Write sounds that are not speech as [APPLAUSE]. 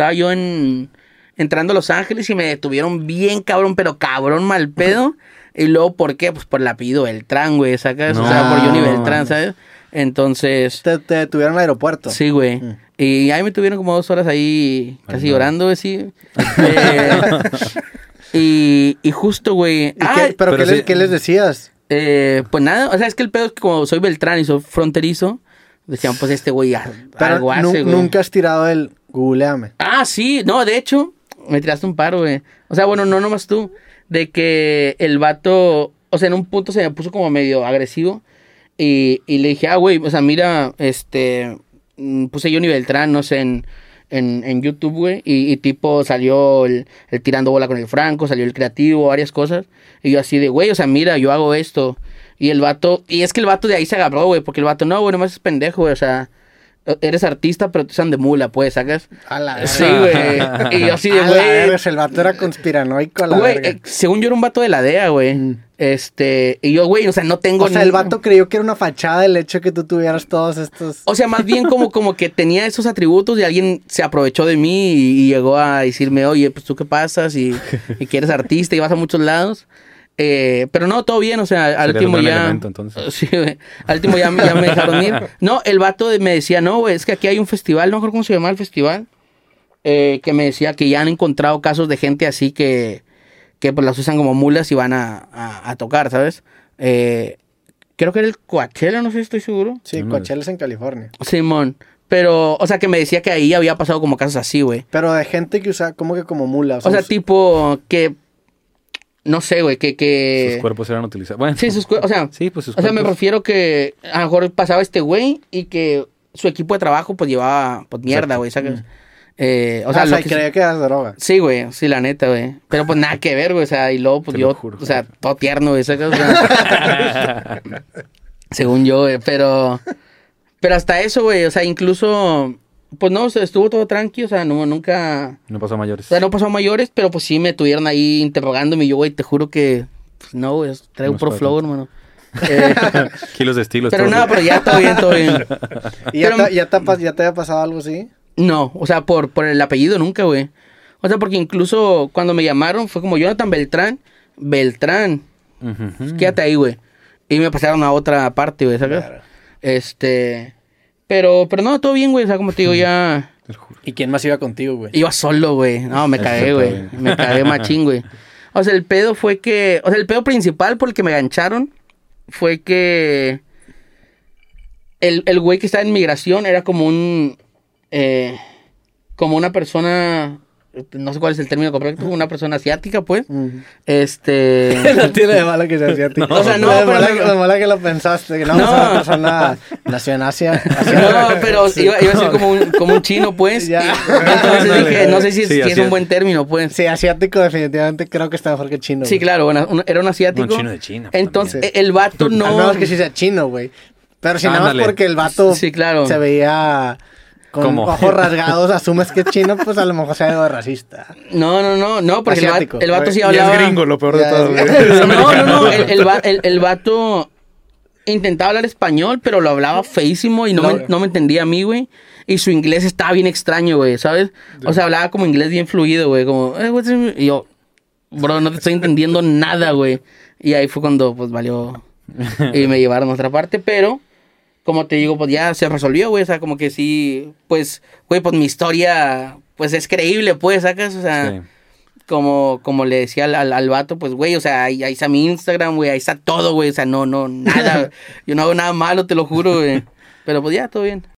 estaba yo en entrando a Los Ángeles y me detuvieron bien cabrón, pero cabrón mal pedo. Y luego, ¿por qué? Pues por el apellido Beltrán, güey, ¿sacas? O sea, por Johnny Beltrán, ¿sabes? Entonces... Te, te detuvieron al aeropuerto. Sí, güey. Mm. Y ahí me tuvieron como dos horas ahí casi no. llorando, güey, sí. [LAUGHS] Eh, y, y justo, güey... ¿Y ah, qué- ¿Pero, pero qué, sí- les, qué les decías? eh, pues nada, o sea, es que el pedo es que como soy Beltrán y soy fronterizo, decían, pues este güey algo hace, güey. nunca has tirado el googleame. Ah, sí, no, de hecho, me tiraste un paro, güey. O sea, bueno, no nomás tú, de que el vato, o sea, en un punto se me puso como medio agresivo y, y le dije, ah, güey, o sea, mira, este, mm, puse Johnny Beltrán, no sé, en, en, en YouTube, güey, y, y tipo salió el, el tirando bola con el Franco, salió el creativo, varias cosas, y yo así de, güey, o sea, mira, yo hago esto, y el vato, y es que el vato de ahí se agarró, güey, porque el vato, no, güey, nomás es pendejo, güey, o sea, eres artista, pero te usan de mula, pues, ¿sacas? A la Sí, verga. güey. Y yo así de, [LAUGHS] güey. El vato era conspiranoico a la Güey, eh, según yo era un vato de la DEA, güey. Mm. Este, y yo, güey, o sea, no tengo O sea, ni- el vato creyó que era una fachada el hecho de que tú tuvieras todos estos... O sea, más bien como, como que tenía esos atributos y alguien se aprovechó de mí y, y llegó a decirme, oye, pues tú qué pasas y, y que eres artista y vas a muchos lados. Eh, pero no, todo bien, o sea, al último ya. elemento. [LAUGHS] Sí. Al último ya, ya me dejaron ir. No, el vato de- me decía, no, güey, es que aquí hay un festival, no me acuerdo cómo se llama el festival. eh, que me decía que ya han encontrado casos de gente así que, que pues las usan como mulas y van a, a- a tocar, ¿sabes? Eh, creo que era el Coachella, no sé si estoy seguro. Sí, Coachella es en California. Simón. Pero, o sea, que me decía que ahí había pasado como casos así, güey. Pero de gente que usa como que como mula. O sea, us- tipo que. No sé, güey, que. que... Sus cuerpos eran utilizados. Bueno, Sí, sus cuerpos. O sea, Sí, pues sus o sea, me cuerpos. refiero que a lo mejor pasaba este güey y que su equipo de trabajo pues llevaba pues mierda, güey, ¿sabes? Eh, o Ah, sea, o lo sea, que- creía que eras droga. Sí, güey, sí, la neta, güey. Pero pues nada que ver, güey, o sea, y luego pues Te yo, lo juro. o sea, todo tierno, güey. O sea, [LAUGHS] según yo, güey, pero... Pero hasta eso, güey, o sea, incluso... Pues no, o sea, estuvo todo tranqui, o sea, no, nunca... No pasó a mayores. O sea, no pasó a mayores, pero pues sí me tuvieron ahí interrogándome y yo, güey, te juro que... Pues no, güey, traigo No pro flow, hermano. [LAUGHS] Eh, Kilos de estilos. pero todo. no, pero ya todo bien, todo bien. [LAUGHS] ¿Y ya, Pero- te, ya, te, ha pas- ya te había pasado algo así? No, o sea, por, por el apellido nunca, güey. O sea, porque incluso cuando me llamaron fue como Jonathan Beltrán. Beltrán, ujú. quédate ahí, güey. Y me pasaron a otra parte, güey, ¿sabes? Claro. Este... Pero, pero no, todo bien, güey. O sea, como te digo, ya... ¿Y quién más iba contigo, güey? Iba solo, güey. No, me cagué, güey. Me cagué machín, güey. O sea, el pedo fue que... O sea, el pedo principal por el que me gancharon fue que... El, el güey que estaba en migración era como un... eh, como una persona... No sé cuál es el término correcto. Una persona asiática, pues. Este... [LAUGHS] no tiene de malo que sea [LAUGHS] asiático. O sea, no, de pero mala, mala que lo pensaste. Que no, No. una persona nació en Asia. [LAUGHS] No, pero iba, iba a ser como un, como un chino, pues. [LAUGHS] Ya. Entonces dije, no sé si, es- Sí, es un es. buen término, pues. Sí, asiático definitivamente creo que está mejor que chino. Sí, güey. claro, bueno, un- era un asiático. Un chino de China, pues, Entonces, también. e- el vato Al no. menos que sí sea chino, güey. Pero si nada más porque el vato Sí, claro. se veía con ¿Cómo? ojos rasgados, asumes que es chino, pues a lo mejor sea algo racista. No, no, no, no, porque el vato, el sí Y es hablaba. lo peor Ya, es- [LAUGHS] No, no, no, el, el, va- el- el vato intentaba hablar español, pero lo hablaba feísimo y no, No. me, no me entendía a mí, güey. Y su inglés estaba bien extraño, güey, ¿sabes? O sea, hablaba como inglés bien fluido, güey, como... "Eh, what's it-" Y yo, bro, no te estoy entendiendo [LAUGHS] nada, güey. Y ahí fue cuando, pues, valió... [LAUGHS] Y me llevaron a otra parte, pero... Como te digo, pues ya se resolvió, güey. O sea, como que sí, pues, güey, pues mi historia, pues es creíble, pues, ¿sacas? O sea, Sí. Como, como le decía al, al, al vato, pues, güey, o sea, ahí, ahí está mi Instagram, güey, ahí está todo, güey, o sea, no, no, nada, [LAUGHS] yo no hago nada malo, te lo juro, güey. Pero pues ya, todo bien.